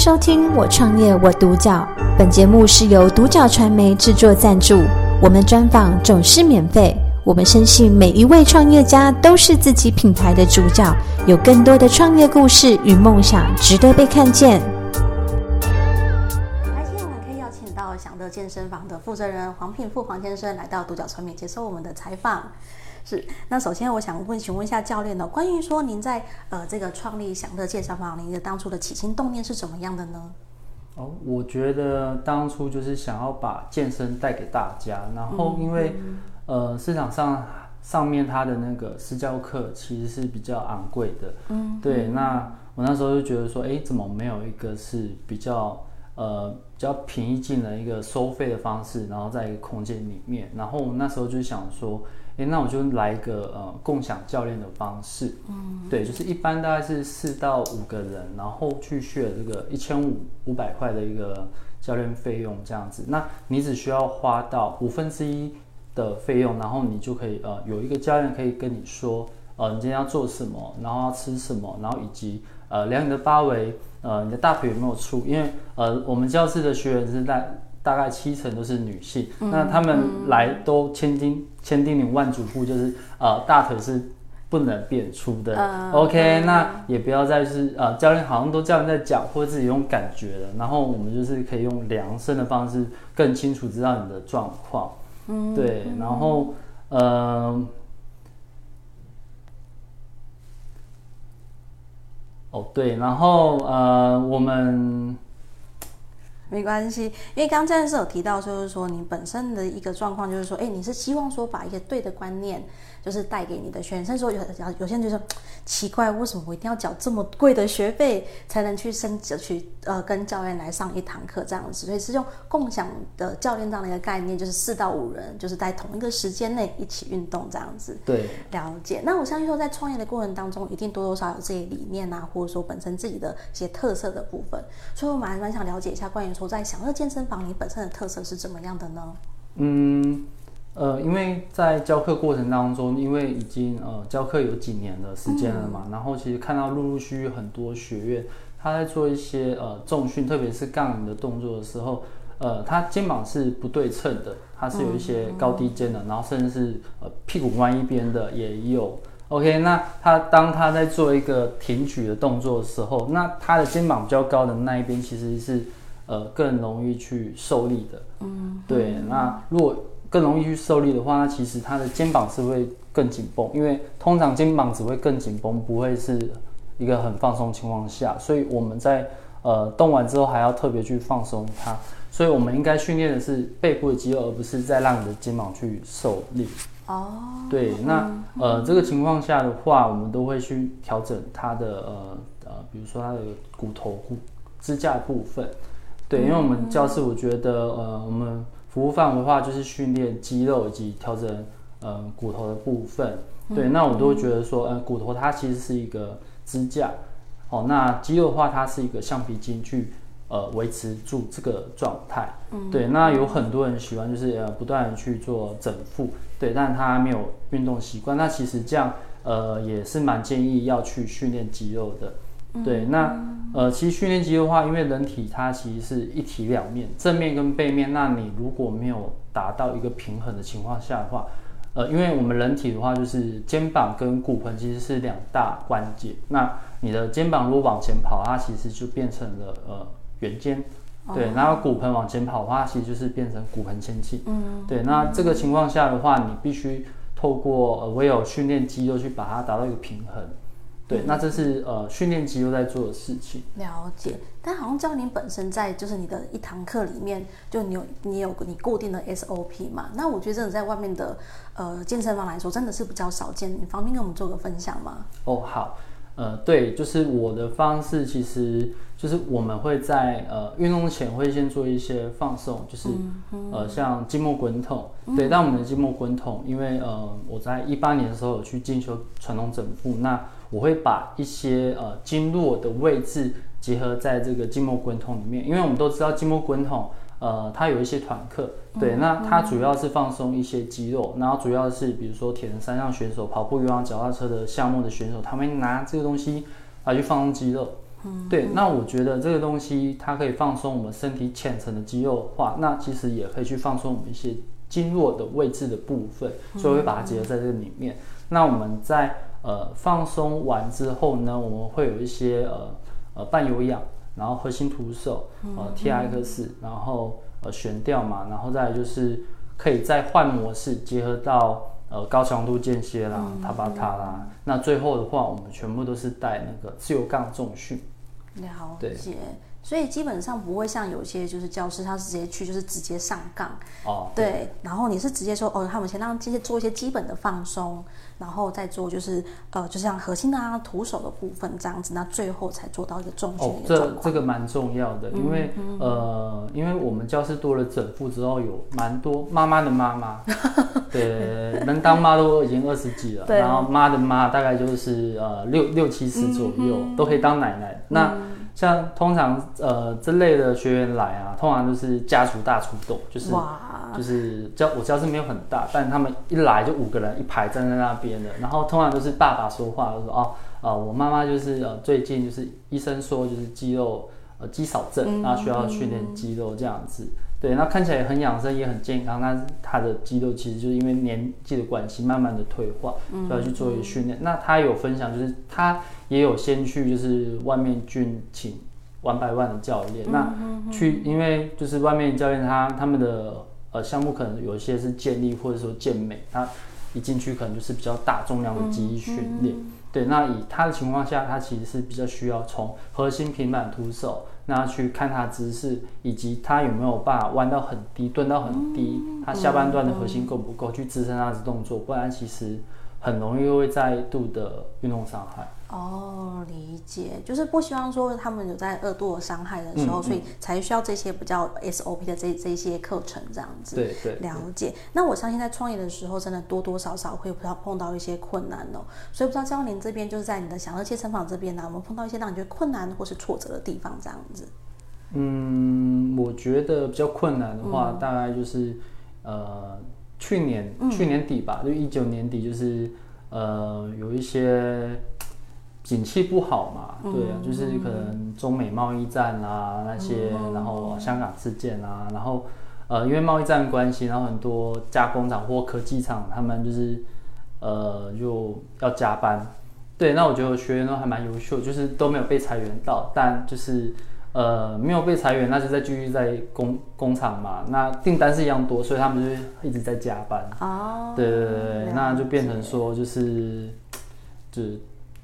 收听《我创业我独角》，本节目是由独角传媒制作赞助，我们专访总是免费。我们深信每一位创业家都是自己品牌的主角，有更多的创业故事与梦想值得被看见。今天我们可以邀请到享乐健身房的负责人黄品富黄先生来到独角传媒接受我们的采访。是，那首先我想问，询问一下教练呢，关于说您在呃这个创立享乐健身房，您的当初的起心动念是怎么样的呢？哦，我觉得当初就是想要把健身带给大家，然后因为、呃市场上上面它的那个私教课其实是比较昂贵的，嗯，对，那我那时候就觉得说，哎，怎么没有一个是比较呃比较平易近人一个收费的方式，然后在一个空间里面，然后我那时候就想说。诶，那我就来一个呃共享教练的方式，嗯，对，就是一般大概是四到五个人，然后去学这个一千五五百块的一个教练费用这样子，那你只需要花到五分之一的费用，然后你就可以呃有一个教练可以跟你说，呃你今天要做什么，然后要吃什么，然后以及呃量你的八围，呃你的大腿有没有粗，因为呃我们教室的学员是在。大概七成都是女性，那他们来都千叮千叮咛万嘱咐，就是呃大腿是不能变粗的。OK，那也不要再是呃教练好像都教练在讲，或者自己用感觉的，然后我们就是可以用量身的方式更清楚知道你的状况。嗯，对，然后呃，哦对，然后呃我们。没关系，因为刚刚战士有提到，就是说你本身的一个状况，就是说，哎，你是希望说把一个对的观念，就是带给你的学生。说有有些人就说奇怪，为什么我一定要缴这么贵的学费才能去升级去呃跟教练来上一堂课这样子？所以是用共享的教练这样的一个概念，就是四到五人，就是在同一个时间内一起运动这样子。对，了解。那我相信说，在创业的过程当中，一定多多少少有这些理念啊，或者说本身自己的一些特色的部分。所以我蛮蛮想了解一下关于。在享乐健身房，你本身的特色是怎么样的呢？嗯，呃，因为在教课过程当中，因为已经呃教课有几年的时间了嘛，然后其实看到陆陆续续很多学院他在做一些呃重训，特别是杠铃的动作的时候，呃，他肩膀是不对称的，它是有一些高低肩的，然后甚至是呃屁股弯一边的也有。OK，那他当他在做一个挺举的动作的时候，那他的肩膀比较高的那一边其实是。呃，更容易去受力的，嗯，对。那如果更容易去受力的话，那其实他的肩膀是会更紧绷，因为通常肩膀只会更紧绷，不会是一个很放松情况下。所以我们在呃动完之后还要特别去放松它。所以我们应该训练的是背部的肌肉，而不是在让你的肩膀去受力。哦，对。那呃这个情况下的话，我们都会去调整它的呃呃，比如说它的骨头骨支架部分。对，因为我们教室，我觉得，呃，我们服务范围的话，就是训练肌肉以及调整，呃，骨头的部分。对，那我都会觉得说，呃，骨头它其实是一个支架，哦，那肌肉的话，它是一个橡皮筋去，呃，维持住这个状态。嗯。对，那有很多人喜欢就是呃不断的去做整复，对，但他没有运动习惯，那其实这样，呃，也是蛮建议要去训练肌肉的。对，那呃，其实训练肌肉的话，因为人体它其实是一体两面，正面跟背面。那你如果没有达到一个平衡的情况下的话，呃，因为我们人体的话，就是肩膀跟骨盆其实是两大关节。那你的肩膀如果往前跑，它其实就变成了呃圆肩，对。然后骨盆往前跑的话，其实就是变成骨盆前倾。嗯。对，那这个情况下的话，你必须透过呃唯有训练肌肉去把它达到一个平衡。对，那这是呃训练肌肉在做的事情。了解，但好像教练本身在就是你的一堂课里面，就你有你有你固定的 SOP 嘛？那我觉得真的在外面的呃健身房来说，真的是比较少见。你方便跟我们做个分享吗？哦，好，呃，对，就是我的方式，其实就是我们会在呃运动前会先做一些放松，就是呃像筋膜滚筒。对，但我们的筋膜滚筒，因为呃我在一八年的时候有去进修传统整复，那我会把一些呃经络的位置结合在这个筋膜滚筒里面，因为我们都知道筋膜滚筒，呃，它有一些团课，对，那它主要是放松一些肌肉，然后主要是比如说铁人三项选手、跑步、游泳、脚踏车的项目的选手，他们拿这个东西来去放松肌肉，嗯，对。那我觉得这个东西它可以放松我们身体浅层的肌肉的话，那其实也可以去放松我们一些经络的位置的部分，所以我会把它结合在这个里面。那我们在呃放松完之后呢，我们会有一些呃呃半有氧，然后核心徒手，呃 T X，然后呃悬吊嘛，然后再就是可以再换模式结合到。呃，高强度间歇啦，塔巴塔啦，那最后的话，我们全部都是带那个自由杠重训。了解。所以基本上不会像有些就是教师，他是直接去就是直接上杠哦，对，然后你是直接说哦，他们先让这些做一些基本的放松，然后再做就是呃，就像核心的啊、徒手的部分这样子，那最后才做到一个重训。哦，这这个蛮重要的，因为呃，因为我们教室多了整副之后，有蛮多妈妈的妈妈，对，能当妈都已经二十几了，然后妈的妈大概就是呃六六七十左右，都可以当奶奶。那像通常呃这类的学员来啊，通常就是家族大出动，就是就是教我教室没有很大，但他们一来就五个人一排站在那边的，然后通常都是爸爸说话，就说哦啊我妈妈就是呃最近就是医生说就是肌肉呃肌少症，然后需要训练肌肉这样子，对，那看起来很养生也很健康，但他的肌肉其实就是因为年纪的关系慢慢的退化，就要去做一个训练。那他有分享就是他。也有先去，就是外面去请 One by One 的教练。那去，因为就是外面教练他他们的呃项目可能有一些是健力或者说健美，他一进去可能就是比较大重量的记忆训练。对，那以他的情况下，他其实是比较需要从核心平板徒手，那去看他姿势，以及他有没有办法弯到很低、蹲到很低，他下半段的核心够不够去支撑他的动作，不然其实很容易会再度的运动伤害。哦，理解，就是不希望说他们有在恶度的伤害的时候，所以才需要这些比较 SOP 的这这些课程这样子。对对，了解。那我相信在创业的时候，真的多多少少会碰到碰到一些困难哦。所以不知道教练这边就是在你的享乐切成坊这边呢，有没有碰到一些让你觉得困难或是挫折的地方这样子？嗯，我觉得比较困难的话，大概就是呃，去年去年底吧，就一九年底，就是呃，有一些。景气不好嘛，对啊，就是可能中美贸易战啊那些，然后香港事件啊，然后呃因为贸易战关系，然后很多加工厂或科技厂他们就是呃就要加班，对，那我觉得学员都还蛮优秀，就是都没有被裁员到，但就是呃没有被裁员，那就在继续在工工厂嘛，那订单是一样多，所以他们就一直在加班，哦，对对对，那就变成说就是就。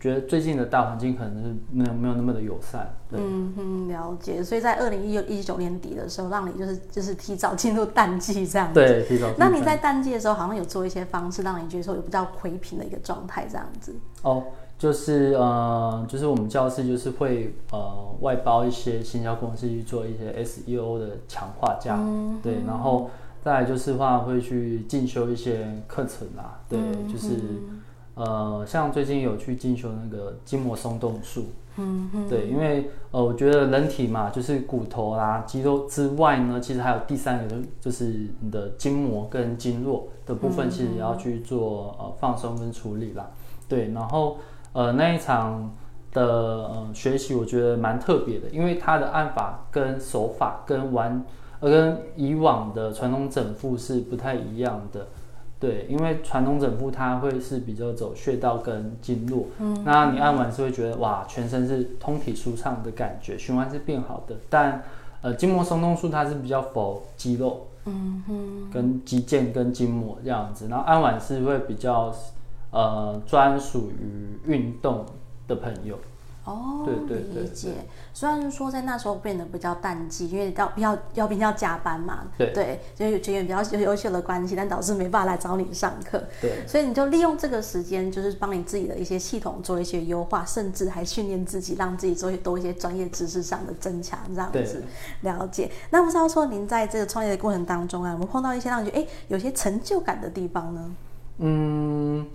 觉得最近的大环境可能是没有没有那么的友善。嗯哼，了解。所以在二零一一九年底的时候，让你就是就是提早进入淡季这样子。对，提早。那你在淡季的时候，好像有做一些方式，让你觉得说有比较回平的一个状态这样子。哦，就是呃，就是我们教室就是会呃外包一些行销公司去做一些 SEO 的强化价，对，然后再来就是话会去进修一些课程啊，对，就是。呃，像最近有去进修那个筋膜松动术，嗯哼，对，因为呃，我觉得人体嘛，就是骨头啦、肌肉之外呢，其实还有第三个，就是你的筋膜跟经络的部分，其实也要去做呃放松跟处理啦。对，然后呃那一场的呃学习，我觉得蛮特别的，因为它的按法跟手法跟完呃跟以往的传统整复是不太一样的。对，因为传统整复它会是比较走穴道跟经络，嗯，那你按完是会觉得哇，全身是通体舒畅的感觉，循环是变好的。但呃，筋膜松动术它是比较否肌肉，嗯哼，跟肌腱跟筋膜这样子，然后按完是会比较呃专属于运动的朋友。哦，对对对，理解。虽然说在那时候变得比较淡季，因为要要要边要加班嘛，对对，就有学员比较优秀的关系，但导致没办法来找你上课。对，所以你就利用这个时间，就是帮你自己的一些系统做一些优化，甚至还训练自己，让自己做多一些专业知识上的增强，这样子了解。那不知道说您在这个创业的过程当中啊，有没有碰到一些让你觉得哎有些成就感的地方呢？嗯。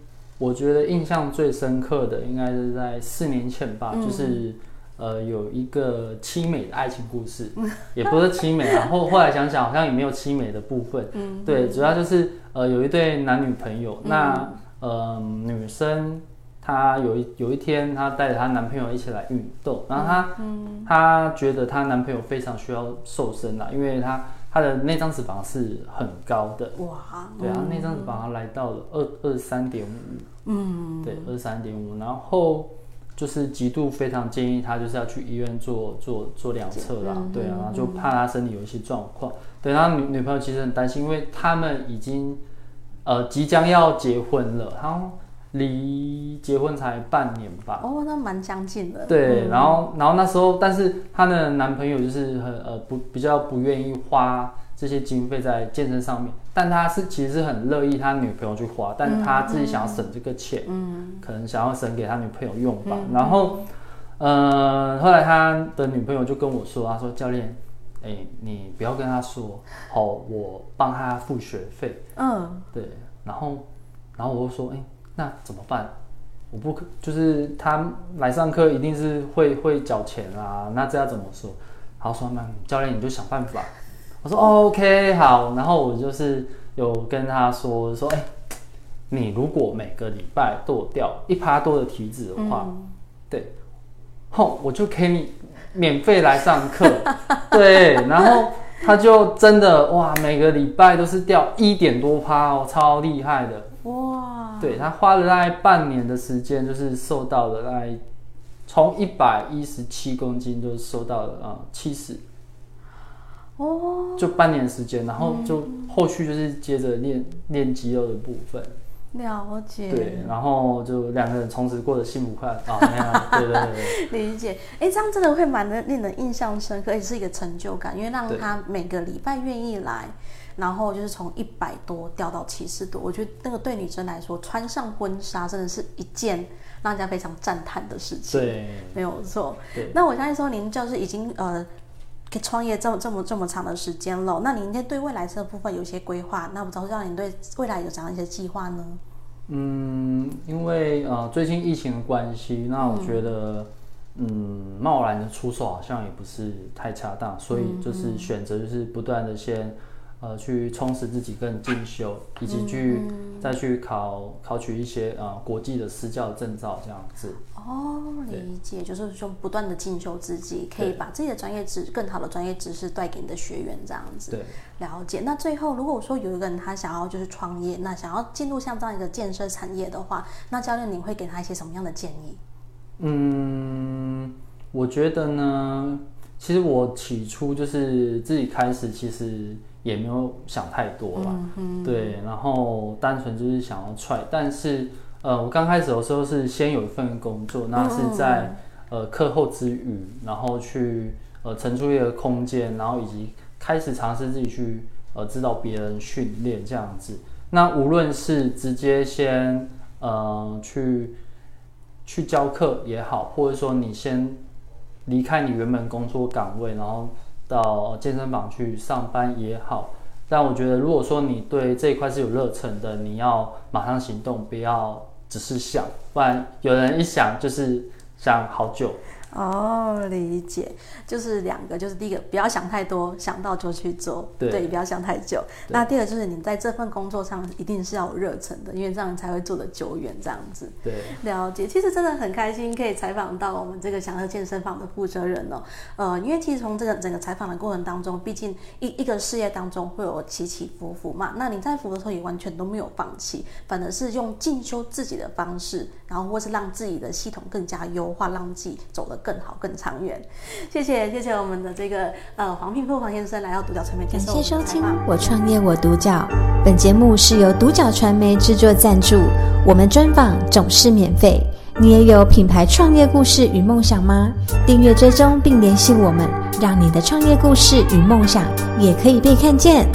我觉得印象最深刻的应该是在四年前吧，就是呃有一个凄美的爱情故事，也不是凄美啊。后后来想想好像也没有凄美的部分，对，主要就是呃有一对男女朋友，那呃女生她有一有一天，她带着她男朋友一起来运动，然后她，她觉得她男朋友非常需要瘦身啦，因为她她的那张脂肪是很高的，哇，对啊，那张脂肪来到了二二三点五，嗯，对，二三点五，然后就是极度非常建议他就是要去医院做做做两测啦，对啊，然后就怕他身体有一些状况，对，然后女女朋友其实很担心，因为他们已经呃即将要结婚了，然后离结婚才半年吧，哦，那蛮将近的。对，然后然后那时候，但是她的男朋友就是很呃不比较不愿意花这些经费在健身上面，但他是其实是很乐意他女朋友去花，但他自己想要省这个钱，嗯，可能想要省给他女朋友用吧。然后，呃，后来他的女朋友就跟我说，他说教练，哎，你不要跟他说，好，我帮他付学费，嗯，对，然后然后我就说，哎。那怎么办？我不可，就是他来上课一定是会会缴钱啊。那这要怎么说？好，说那教练你就想办法。我说 OK 好，然后我就是有跟他说说，哎，你如果每个礼拜剁掉一趴多的体脂的话，对，后我就给你免费来上课。对，然后他就真的哇，每个礼拜都是掉一点多趴哦，超厉害的。哇！对他花了大概半年的时间，就是瘦到了大概从一百一十七公斤，就瘦到了啊七十。哦，就半年时间，然后就后续就是接着练练肌肉的部分。了解。对，然后就两个人从此过得幸福快乐啊！那样，对对对。理解。哎，这样真的会蛮的令人印象深刻，也是一个成就感，因为让他每个礼拜愿意来。然后就是从一百多掉到七十多，我觉得那个对女生来说，穿上婚纱真的是一件让人家非常赞叹的事情。对，没有错。那我相信说，您就是已经呃，创业这么这么这么长的时间了，那您应该对未来这部分有一些规划。那我知道您对未来有怎样一些计划呢？嗯，因为呃最近疫情的关系，那我觉得嗯贸然的出手好像也不是太恰当，所以就是选择就是不断的先。呃，去充实自己，更进修，以及去再去考考取一些呃国际的私教证照，这样子。哦，理解，就是说不断的进修自己，可以把自己的专业知更好的专业知识带给你的学员，这样子。对，了解。那最后，如果说有一个人他想要就是创业，那想要进入像这样一个建设产业的话，那教练您会给他一些什么样的建议？嗯，我觉得呢，其实我起初就是自己开始，其实。也没有想太多了，对，然后单纯就是想要踹，但是呃，我刚开始的时候是先有一份工作，那是在呃课后之余，然后去呃腾出一个空间，然后以及开始尝试自己去呃指导别人训练这样子。那无论是直接先呃去去教课也好，或者说你先离开你原本工作岗位，然后。到健身房去上班也好，但我觉得，如果说你对这一块是有热忱的，你要马上行动，不要只是想，不然有人一想就是想好久。哦，理解，就是两个，就是第一个不要想太多，想到就去做，对，不要想太久。那第二个就是你在这份工作上一定是要有热忱的，因为这样才会做的久远，这样子。对，了解。其实真的很开心可以采访到我们这个祥和健身房的负责人哦。呃，因为其实从这个整个采访的过程当中，毕竟一一个事业当中会有起起伏伏嘛。那你在服的时候也完全都没有放弃，反而是用进修自己的方式，然后或是让自己的系统更加优化，让自己走得更好、更长远。谢谢，谢谢我们的这个呃黄聘富黄先生来到独角传媒。感谢收听《我创业我独角》，本节目是由独角传媒制作赞助，我们专访总是免费。你也有品牌创业故事与梦想吗？订阅追踪并联系我们，让你的创业故事与梦想也可以被看见。